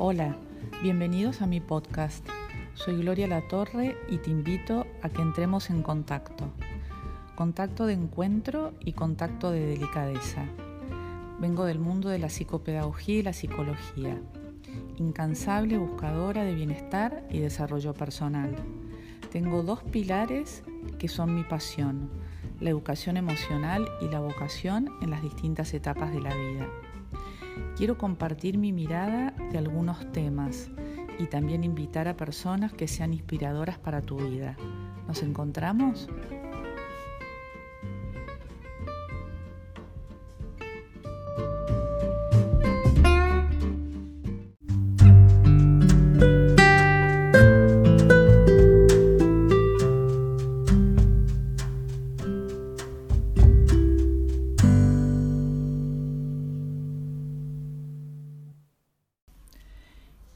Hola, bienvenidos a mi podcast. Soy Gloria Latorre y te invito a que entremos en contacto. Contacto de encuentro y contacto de delicadeza. Vengo del mundo de la psicopedagogía y la psicología. Incansable buscadora de bienestar y desarrollo personal. Tengo dos pilares que son mi pasión, la educación emocional y la vocación en las distintas etapas de la vida. Quiero compartir mi mirada de algunos temas y también invitar a personas que sean inspiradoras para tu vida. ¿Nos encontramos?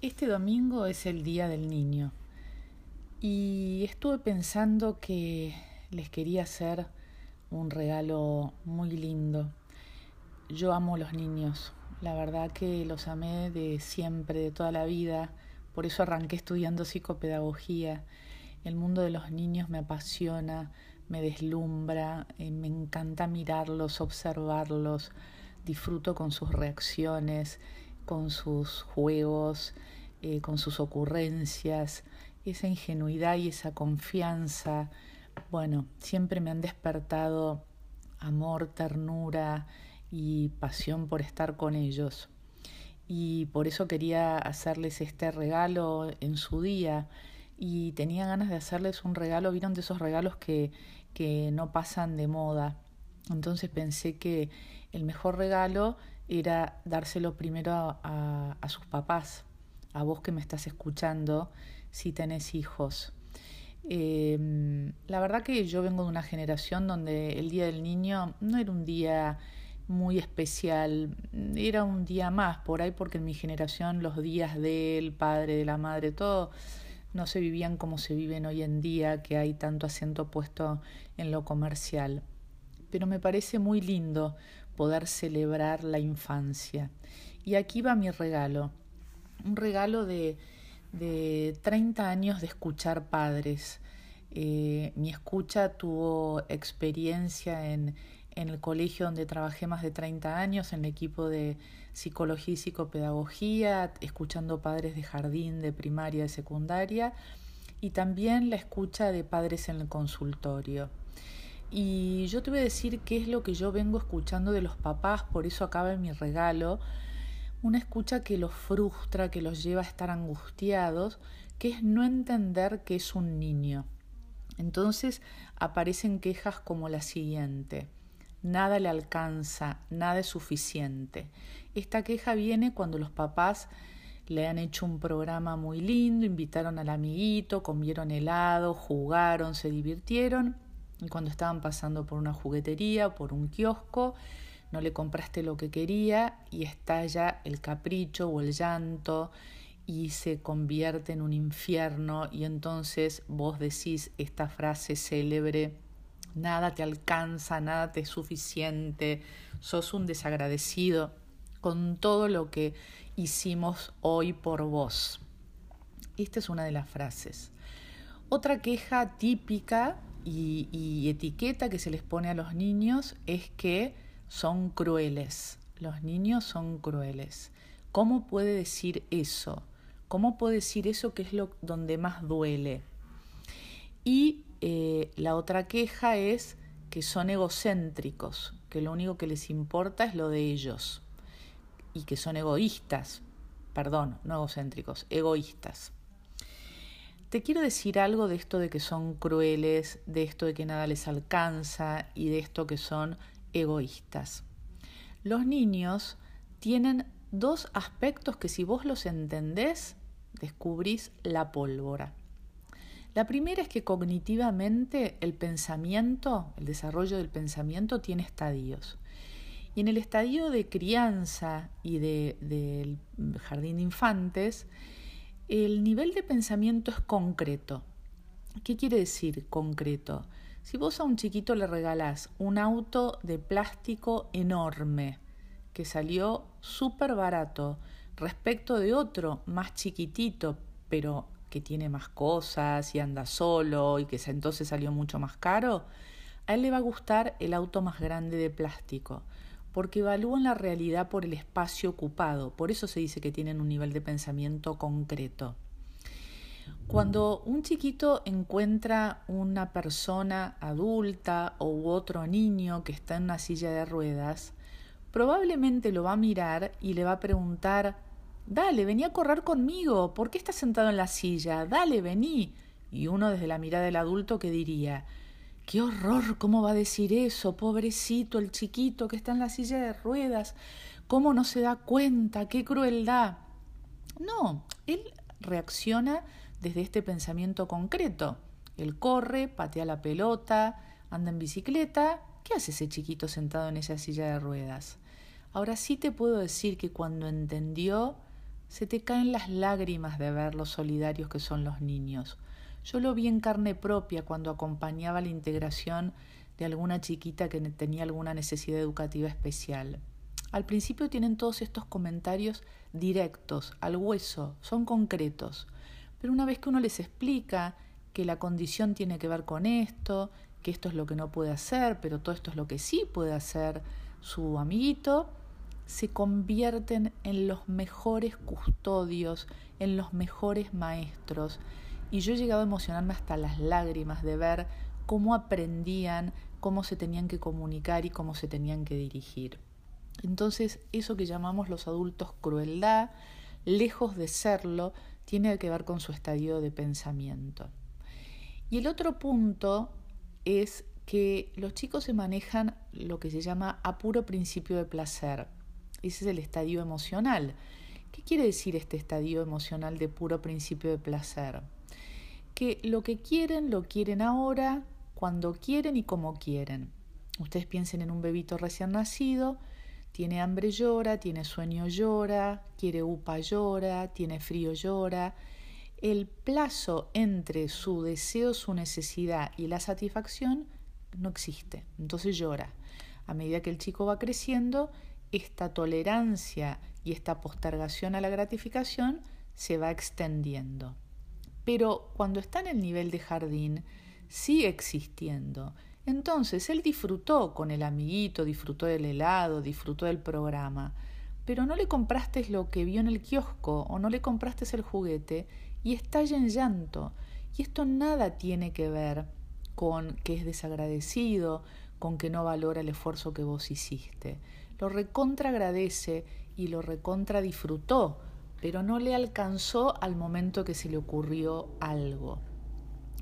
Este domingo es el Día del Niño y estuve pensando que les quería hacer un regalo muy lindo. Yo amo los niños, la verdad que los amé de siempre, de toda la vida, por eso arranqué estudiando psicopedagogía. El mundo de los niños me apasiona, me deslumbra, eh, me encanta mirarlos, observarlos, disfruto con sus reacciones con sus juegos, eh, con sus ocurrencias, esa ingenuidad y esa confianza, bueno, siempre me han despertado amor, ternura y pasión por estar con ellos. Y por eso quería hacerles este regalo en su día y tenía ganas de hacerles un regalo, vieron de esos regalos que, que no pasan de moda. Entonces pensé que el mejor regalo era dárselo primero a, sus papás, a vos que me estás escuchando, si tenés hijos. Em, la verdad que yo vengo de una generación donde el Día del Niño no era un día muy especial, era un día más por ahí porque en mi generación los días del padre, de la madre, todo no se vivían como se viven hoy en día, que hay tanto acento puesto en lo comercial. Pero me parece muy lindo poder celebrar la infancia. Y aquí va mi regalo, un regalo de, de 30 años de escuchar padres. Eh, mi escucha tuvo experiencia en, en el colegio donde trabajé más de 30 años, en el equipo de psicología y psicopedagogía, escuchando padres de jardín, de primaria, de secundaria, y también la escucha de padres en el consultorio. Y yo te voy a decir qué es lo que yo vengo escuchando de los papás, por eso acaba mi regalo, una escucha que los frustra, que los lleva a estar angustiados, que es no entender que es un niño. Entonces aparecen quejas como la siguiente. Nada le alcanza, nada es suficiente. Esta queja viene cuando los papás le han hecho un programa muy lindo, invitaron al amiguito, comieron helado, jugaron, se divirtieron y cuando estaban pasando por una juguetería, por un kiosco, no le compraste lo que quería y estalla el capricho o el llanto y se convierte en un infierno y entonces vos decís esta frase célebre, nada te alcanza, nada te es suficiente, sos un desagradecido con todo lo que hicimos hoy por vos. Esta es una de las frases. Otra queja típica y, etiqueta que se les pone a los niños es que son crueles. Los niños son crueles. ¿Cómo puede decir eso? ¿Cómo puede decir eso que es lo donde más duele? Y eh, la otra queja es que son egocéntricos, que lo único que les importa es lo de ellos y que son egoístas, perdón, no egocéntricos, egoístas. Te quiero decir algo de esto de que son crueles, de esto de que nada les alcanza y de esto que son egoístas. Los niños tienen dos aspectos que si vos los entendés, descubrís la pólvora. La primera es que cognitivamente el pensamiento, el desarrollo del pensamiento tiene estadios. Y en el estadio de crianza y del jardín de infantes, el nivel de pensamiento es concreto. ¿Qué quiere decir concreto? Si vos a un chiquito le regalás un auto de plástico enorme, que salió súper barato, respecto de otro más chiquitito, pero que tiene más cosas y anda solo y que entonces salió mucho más caro, a él le va a gustar el auto más grande de plástico, porque evalúan la realidad por el espacio ocupado, por eso se dice que tienen un nivel de pensamiento concreto. Cuando un chiquito encuentra una persona adulta o otro niño que está en una silla de ruedas, probablemente lo va a mirar y le va a preguntar Dale, vení a correr conmigo. ¿Por qué estás sentado en la silla? Dale, vení. Y uno desde la mirada del adulto que diría Qué horror, ¿cómo va a decir eso? Pobrecito, el chiquito que está en la silla de ruedas. ¿Cómo no se da cuenta? ¡Qué crueldad! No, él reacciona desde este pensamiento concreto. Él corre, patea la pelota, anda en bicicleta. ¿Qué hace ese chiquito sentado en esa silla de ruedas? Ahora sí te puedo decir que cuando entendió, se te caen las lágrimas de ver los solidarios que son los niños. Yo lo vi en carne propia cuando acompañaba la integración de alguna chiquita que tenía alguna necesidad educativa especial. Al principio tienen todos estos comentarios directos, al hueso, son concretos. Pero una vez que uno les explica que la condición tiene que ver con esto, que esto es lo que no puede hacer, pero todo esto es lo que sí puede hacer su amiguito, se convierten en los mejores custodios, en los mejores maestros. Y yo he llegado a emocionarme hasta las lágrimas de ver cómo aprendían, cómo se tenían que comunicar y cómo se tenían que dirigir. Entonces, eso que llamamos los adultos crueldad, lejos de serlo, tiene que ver con su estadio de pensamiento. Y el otro punto es que los chicos se manejan lo que se llama a puro principio de placer. Ese es el estadio emocional. ¿Qué quiere decir este estadio emocional de puro principio de placer? Que lo que quieren lo quieren ahora, cuando quieren y como quieren. Ustedes piensen en un bebito recién nacido, tiene hambre llora, tiene sueño llora, quiere upa llora, tiene frío llora. El plazo entre su deseo, su necesidad y la satisfacción no existe, entonces llora. A medida que el chico va creciendo, esta tolerancia y esta postergación a la gratificación se va extendiendo. Pero cuando está en el nivel de jardín, sigue existiendo. Entonces él disfrutó con el amiguito, disfrutó del helado, disfrutó del programa, pero no le compraste lo que vio en el kiosco o no le compraste el juguete y estalla en llanto. Y esto nada tiene que ver con que es desagradecido, con que no valora el esfuerzo que vos hiciste. Lo recontra agradece y lo recontra disfrutó, pero no le alcanzó al momento que se le ocurrió algo.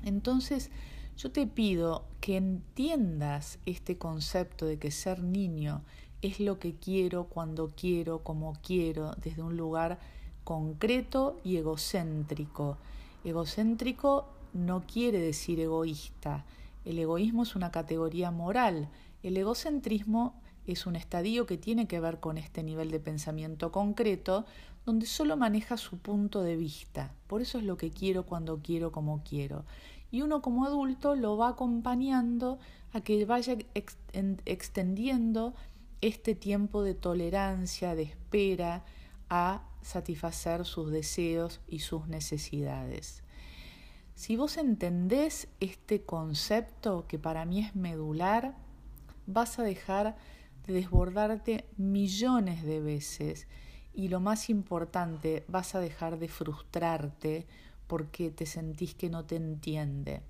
Entonces, yo te pido que entiendas este concepto de que ser niño es lo que quiero, cuando quiero, como quiero, desde un lugar concreto y egocéntrico. Egocéntrico no quiere decir egoísta. El egoísmo es una categoría moral. El egocentrismo es un estadio que tiene que ver con este nivel de pensamiento concreto, donde solo maneja su punto de vista. Por eso es lo que quiero cuando quiero, como quiero. Y uno como adulto lo va acompañando a que vaya extendiendo este tiempo de tolerancia, de espera, a satisfacer sus deseos y sus necesidades. Si vos entendés este concepto que para mí es medular, vas a dejar de desbordarte millones de veces y lo más importante, vas a dejar de frustrarte porque te sentís que no te entiende.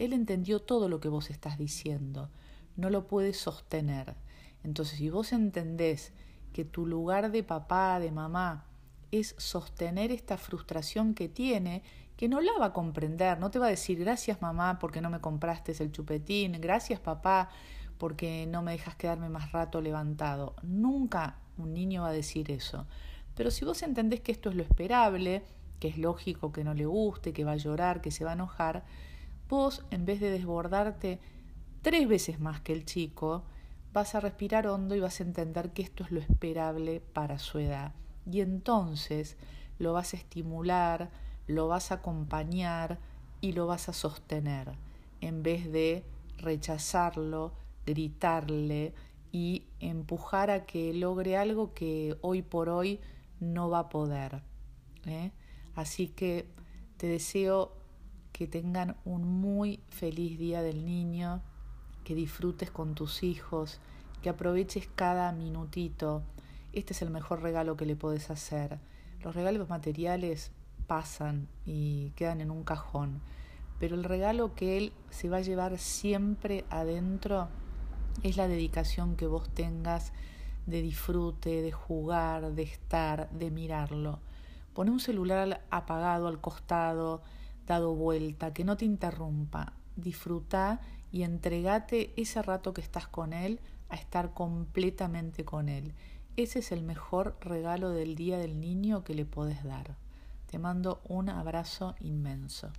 Él entendió todo lo que vos estás diciendo, no lo puedes sostener. Entonces, si vos entendés que tu lugar de papá, de mamá, es sostener esta frustración que tiene, que no la va a comprender, no te va a decir gracias mamá porque no me compraste el chupetín, gracias papá porque no me dejas quedarme más rato levantado. Nunca un niño va a decir eso. Pero si vos entendés que esto es lo esperable, que es lógico que no le guste, que va a llorar, que se va a enojar, vos en vez de desbordarte tres veces más que el chico, vas a respirar hondo y vas a entender que esto es lo esperable para su edad. Y entonces lo vas a estimular, lo vas a acompañar y lo vas a sostener, en vez de rechazarlo, gritarle y empujar a que logre algo que hoy por hoy no va a poder. ¿eh? Así que te deseo que tengan un muy feliz día del niño, que disfrutes con tus hijos, que aproveches cada minutito. Este es el mejor regalo que le puedes hacer. Los regalos materiales pasan y quedan en un cajón, pero el regalo que él se va a llevar siempre adentro es la dedicación que vos tengas de disfrute, de jugar, de estar, de mirarlo. Pone un celular apagado al costado, dado vuelta, que no te interrumpa. Disfruta y entregate ese rato que estás con él a estar completamente con él. Ese es el mejor regalo del Día del Niño que le puedes dar. Te mando un abrazo inmenso.